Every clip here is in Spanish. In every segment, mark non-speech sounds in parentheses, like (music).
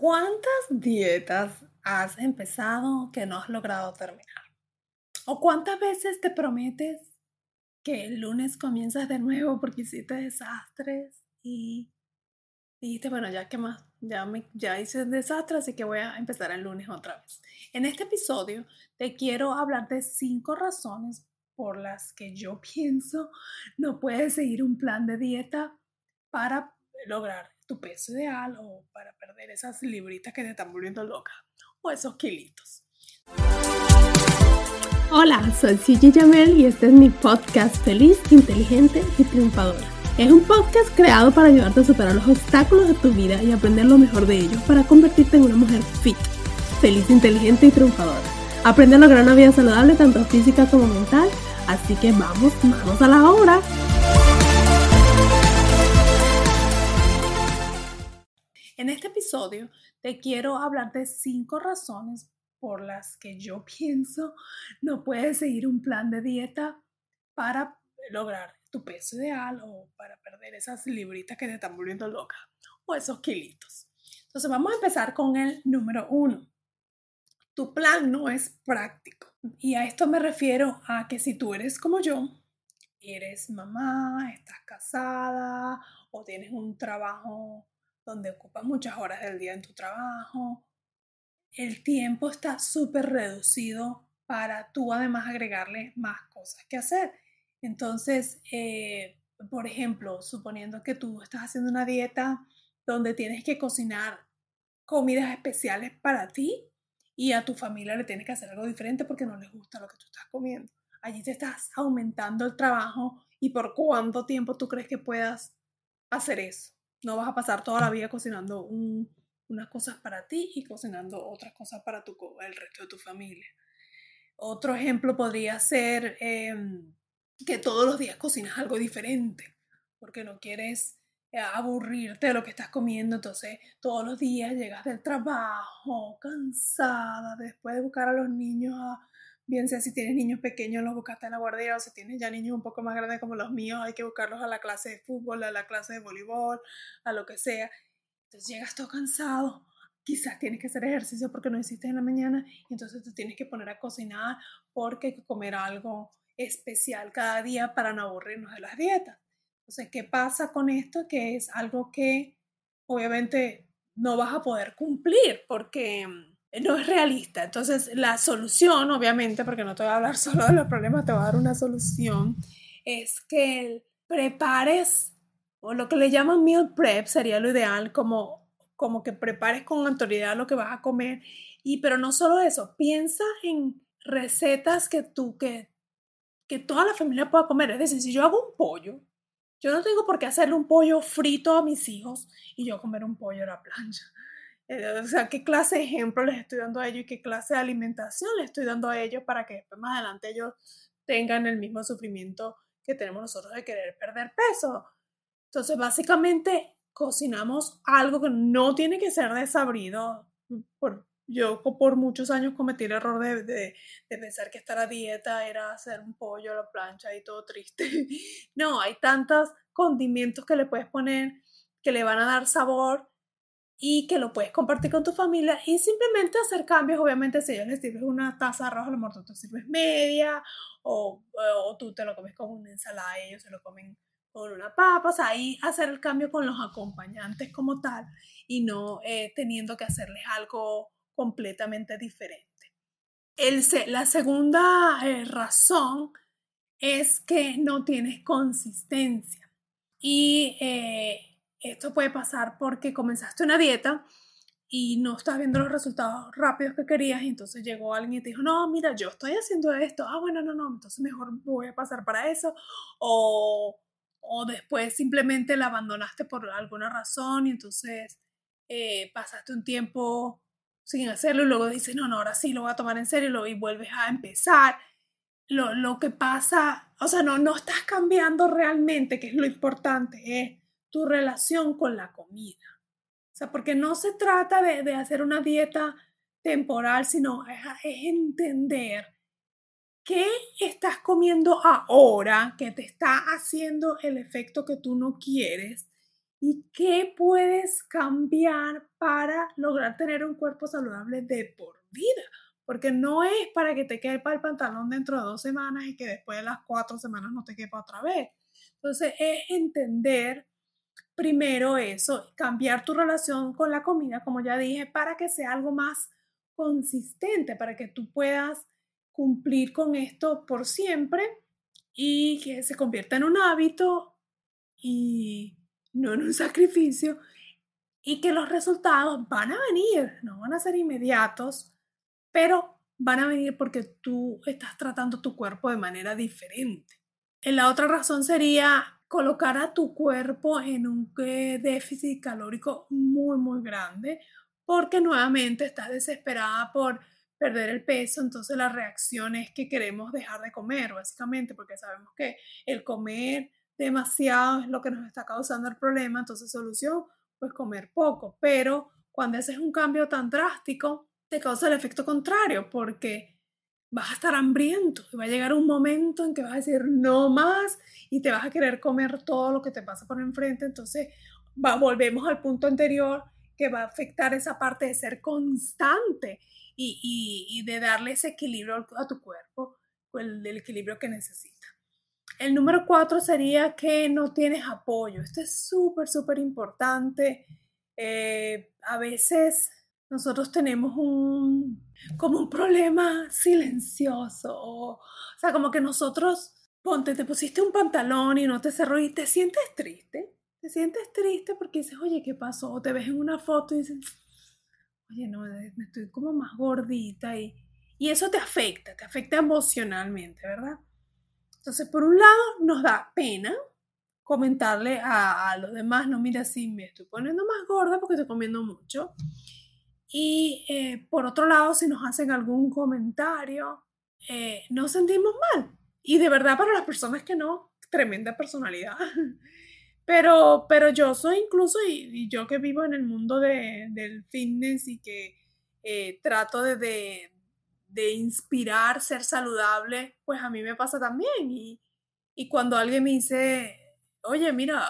¿Cuántas dietas has empezado que no has logrado terminar? ¿O cuántas veces te prometes que el lunes comienzas de nuevo porque hiciste desastres y dijiste, bueno, ya que más, ya, me, ya hice desastres, así que voy a empezar el lunes otra vez? En este episodio te quiero hablar de cinco razones por las que yo (laughs) pienso no puedes seguir un plan de dieta para lograr tu peso ideal o para perder esas libritas que te están volviendo loca o esos kilitos. Hola, soy Gigi Jamel y este es mi podcast Feliz, Inteligente y Triunfadora. Es un podcast creado para ayudarte a superar los obstáculos de tu vida y aprender lo mejor de ellos para convertirte en una mujer fit, feliz, inteligente y triunfadora. Aprende a lograr una vida saludable tanto física como mental, así que vamos, vamos a la obra. En este episodio te quiero hablar de cinco razones por las que yo (laughs) pienso no puedes seguir un plan de dieta para lograr tu peso ideal o para perder esas libritas que te están volviendo loca o esos kilitos. Entonces vamos a empezar con el número uno. Tu plan no es práctico. Y a esto me refiero a que si tú eres como yo, eres mamá, estás casada o tienes un trabajo donde ocupas muchas horas del día en tu trabajo. El tiempo está súper reducido para tú además agregarle más cosas que hacer. Entonces, eh, por ejemplo, suponiendo que tú estás haciendo una dieta donde tienes que cocinar comidas especiales para ti y a tu familia le tienes que hacer algo diferente porque no les gusta lo que tú estás comiendo. Allí te estás aumentando el trabajo y por cuánto tiempo tú crees que puedas hacer eso. No vas a pasar toda la vida cocinando unas cosas para ti y cocinando otras cosas para el resto de tu familia. Otro ejemplo podría ser em, que todos los días cocinas algo diferente, porque no quieres eh, aburrirte de lo que estás comiendo, entonces todos los días llegas del trabajo cansada después de buscar a los niños a bien sea si tienes niños pequeños, los buscaste en la guardería, o si tienes ya niños un poco más grandes como los míos, hay que buscarlos a la clase de fútbol, a la clase de voleibol, a lo que sea. Entonces llegas todo cansado, quizás tienes que hacer ejercicio porque no hiciste en la mañana, entonces te tienes que poner a cocinar porque hay que comer algo especial cada día para no aburrirnos de las dietas. Entonces, ¿qué pasa con esto? Que es algo que obviamente no vas a poder cumplir porque mm, no es realista. Entonces, la solución, obviamente, porque no te voy a hablar (laughs) solo de los problemas, te voy a dar una solución, es que prepares, o lo que le llaman meal prep sería lo ideal, como, como que prepares con autoridad lo que vas a comer. Y, pero no solo eso, piensa en recetas que tú, que, que toda la familia pueda comer. Es decir, si yo hago un pollo, yo no tengo por qué hacerle un pollo frito a mis hijos y yo comer un pollo a la plancha. Eh, o sea, qué clase de ejemplo les estoy dando a ellos y qué clase de alimentación les estoy dando a ellos para que después más adelante ellos tengan el mismo sufrimiento que tenemos nosotros de querer perder peso. Entonces, básicamente, cocinamos algo que no tiene que ser desabrido. Por, yo por muchos años cometí el error de, de, de pensar que estar a dieta era hacer un pollo a la plancha y todo triste. (laughs) No, hay tantos condimentos que le puedes poner que le van a dar sabor y que lo puedes compartir con tu familia y simplemente hacer cambios. Obviamente, si ellos les sirves una taza de arroz, a lo mejor tú te sirves media o, o tú te lo comes con una ensalada y ellos se lo comen con una papa. O sea, ahí hacer el cambio con los acompañantes como tal y no eh, teniendo que hacerles algo completamente diferente. El, la segunda eh, razón es que no tienes consistencia y eh, esto puede pasar porque comenzaste una dieta y no estás viendo los resultados rápidos que querías y entonces llegó alguien y te dijo, no, mira, yo estoy haciendo esto, ah, bueno, no, no, entonces mejor voy a pasar para eso o, o después simplemente la abandonaste por alguna razón y entonces eh, pasaste un tiempo sin hacerlo y luego dices, no, no, ahora sí lo voy a tomar en serio y vuelves a empezar. Lo, lo que pasa, o sea, no, no estás cambiando realmente, que es lo importante, es tu relación con la comida. O sea, porque no se trata de, de hacer una dieta temporal, sino es, entender qué estás comiendo ahora que te está haciendo el efecto que tú no quieres y qué puedes cambiar para lograr tener un cuerpo saludable de por vida. Porque no es para que te quepa el pantalón dentro de dos semanas y que después de las cuatro semanas no te quepa otra vez. Entonces es entender primero eso, cambiar tu relación con la comida, como ya dije, para que sea algo más consistente, para que tú puedas cumplir con esto por siempre y que se convierta en un hábito y no en un (laughs) sacrificio y que los resultados van a venir, no van a ser inmediatos, pero van a venir porque tú estás tratando tu cuerpo de manera diferente. La otra razón sería colocar a tu cuerpo en un eh, déficit calórico muy, muy grande, porque nuevamente estás desesperada por perder el peso, entonces la reacción es que queremos dejar de comer, básicamente, porque sabemos que el comer demasiado es lo que nos está causando el problema, entonces solución, pues comer poco, pero cuando haces un cambio tan drástico, te causa el efecto contrario, porque vas a estar hambriento y va a llegar un momento en que vas a decir no más y te vas a querer comer todo lo que te pasa por enfrente, entonces va, volvemos al punto anterior que va a afectar esa parte de ser constante y, de darle ese equilibrio a tu cuerpo, el, el equilibrio que necesita. El número cuatro sería que no tienes apoyo. Esto es súper, súper importante. Eh, a veces nosotros tenemos un, como un problema silencioso. O, sea, como que nosotros, ponte, te pusiste un pantalón y no te cerró y te sientes triste. Te sientes triste porque dices, oye, ¿qué pasó? O te ves en una foto y dices, oye, no, me estoy como más gordita y, y eso te afecta, te afecta emocionalmente, ¿verdad? Entonces, por un lado, nos da pena comentarle a, los demás, no, mira, sí, me estoy poniendo más gorda porque estoy comiendo mucho. Y eh, por otro lado, si nos hacen algún comentario, eh, nos sentimos mal. Y de verdad, para las personas que no, tremenda personalidad. (laughs) Pero, pero yo soy incluso, y, yo que vivo en el mundo de, del fitness y que eh, trato de, de, de, inspirar, ser saludable, pues a mí me pasa también. Y, y cuando alguien me dice, oye, mira,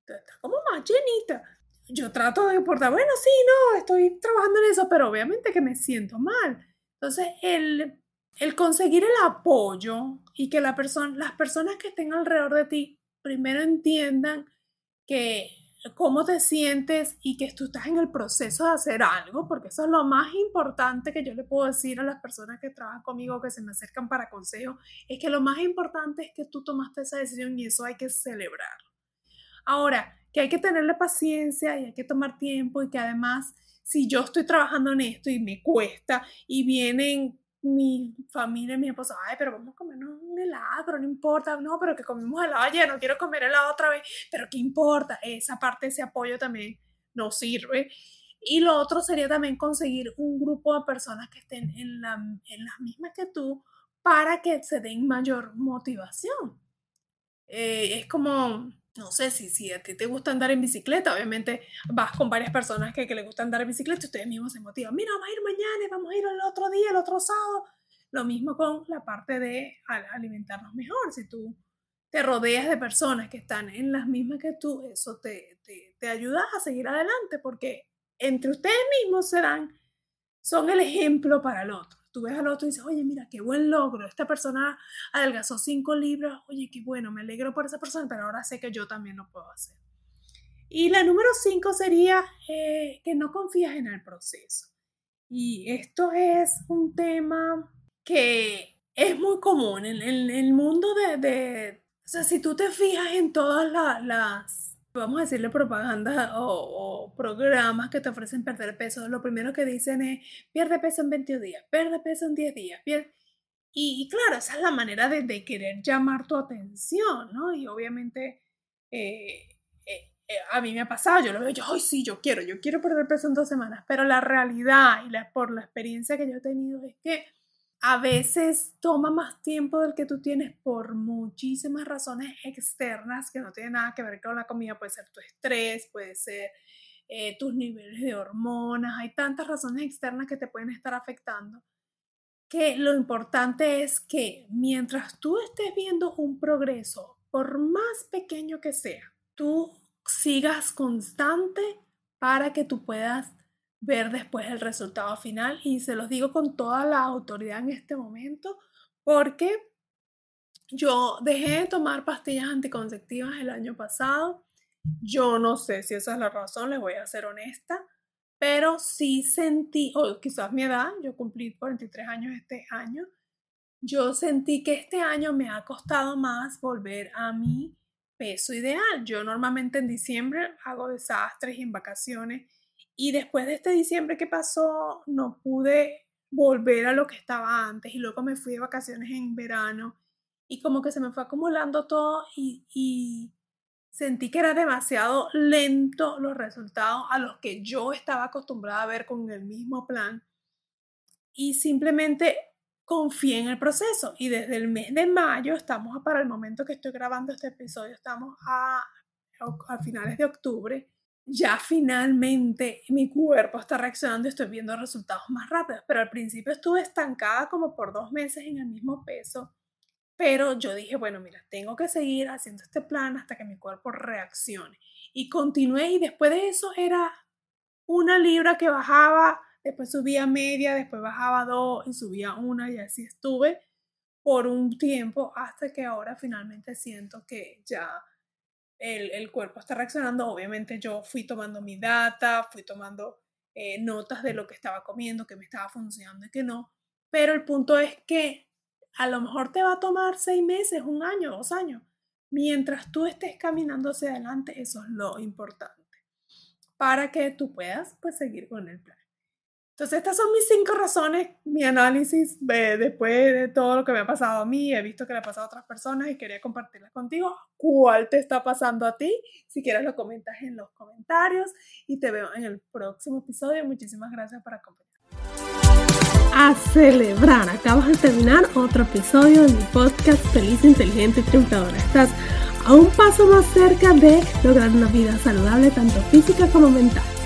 estás como más llenita, yo trato de portar, bueno, sí, no, estoy trabajando en eso, pero obviamente que me siento mal. Entonces, el, el conseguir el apoyo y que la persona, las personas que estén alrededor de ti primero entiendan que cómo te sientes y que tú estás en el proceso de hacer algo, porque eso es lo más importante que yo le puedo decir a las personas que trabajan conmigo, que se me acercan para consejo, es que lo más importante es que tú tomaste esa decisión y eso hay que celebrarlo. Ahora, que hay que tenerle paciencia y hay que tomar tiempo y que además, si yo estoy trabajando en esto y me cuesta y vienen mi familia, mi esposa, ay, pero vamos a comernos un helado, pero no importa, no, pero que comimos helado ayer, no quiero comer helado otra vez, pero qué importa, esa parte, ese apoyo también nos sirve. Y lo otro sería también conseguir un grupo de personas que estén en, la, en las mismas que tú para que se den mayor motivación. Eh, es como, no sé si, si a ti te gusta andar en bicicleta, obviamente vas con varias personas que, que les gusta andar en bicicleta y ustedes mismos se motivan. Mira, vamos a ir mañana, vamos a ir el otro día, el otro sábado. Lo mismo con la parte de alimentarnos mejor. Si tú te rodeas de personas que están en las mismas que tú, eso te, te, te ayuda a seguir adelante porque entre ustedes mismos son el ejemplo para el otro tú ves al otro y dices, oye, mira, qué buen logro, esta persona adelgazó cinco libras, oye, qué bueno, me alegro por esa persona, pero ahora sé que yo también lo puedo hacer. Y la número cinco sería eh, que no confías en el proceso. Y esto es un tema que es muy común en, el mundo de, de, o sea, si tú te fijas en todas las vamos a decirle propaganda (laughs) o, programas que te ofrecen perder peso, lo primero que dicen es pierde peso en 20 días, pierde peso en 10 días. Y, claro, esa es la manera de, querer llamar tu atención, ¿no? Y obviamente eh, eh, eh, a mí me ha pasado, yo lo veo, yo, ay, sí, yo quiero, yo quiero perder peso en dos semanas, pero la realidad y la, por la experiencia que yo he tenido es que a veces toma más tiempo del que tú tienes por muchísimas razones externas que no tienen nada que ver con la comida. Puede ser tu estrés, puede ser eh, tus niveles de hormonas. Hay tantas razones externas que te pueden estar afectando que lo importante es que mientras tú estés viendo un progreso, por más pequeño que sea, tú sigas constante para que tú puedas ver después el resultado final y se los digo con toda la autoridad en este momento porque yo dejé de tomar pastillas anticonceptivas el año pasado. Yo no sé si esa es la razón, les voy a ser honesta, pero sí sentí, o quizás mi edad, yo cumplí 43 años este año, yo sentí que este año me ha costado más volver a mi peso ideal. Yo normalmente en diciembre hago desastres y en vacaciones y después de este diciembre que pasó, no pude volver a lo que estaba antes y luego me fui de vacaciones en verano y como que se me fue acumulando todo y, sentí que era demasiado lento los resultados a los que yo estaba acostumbrada a ver con el mismo plan y simplemente confié en el proceso y desde el mes de mayo estamos para el momento que estoy grabando este episodio estamos a, a finales de octubre ya finalmente mi cuerpo está reaccionando y estoy viendo resultados más rápidos. Pero al principio estuve estancada como por dos meses en el mismo peso. Pero yo dije, bueno, mira, tengo que seguir haciendo este plan hasta que mi cuerpo reaccione. Y continué y después de eso era una libra que bajaba, después subía media, después bajaba dos y subía una y así estuve por un tiempo hasta que ahora finalmente siento que ya el, cuerpo está reaccionando. Obviamente yo fui tomando mi data, fui tomando eh, notas de lo que estaba comiendo, que me estaba funcionando y que no. Pero el punto es que a lo mejor te va a tomar seis meses, un año, dos años. Mientras tú estés caminando hacia adelante, eso es lo importante para que tú puedas pues, seguir con el plan. Entonces, estas son mis cinco razones, mi análisis después de todo lo que me ha pasado a mí. He visto que le ha pasado a otras personas y quería compartirlas contigo. ¿Cuál te está pasando a ti? Si quieres, lo comentas en los comentarios y te veo en el próximo episodio. Muchísimas gracias por acompañarme. A celebrar, acabas de terminar otro episodio de mi podcast Feliz, Inteligente y Triunfadora. Estás a un paso más cerca de lograr una vida saludable, tanto física como mental.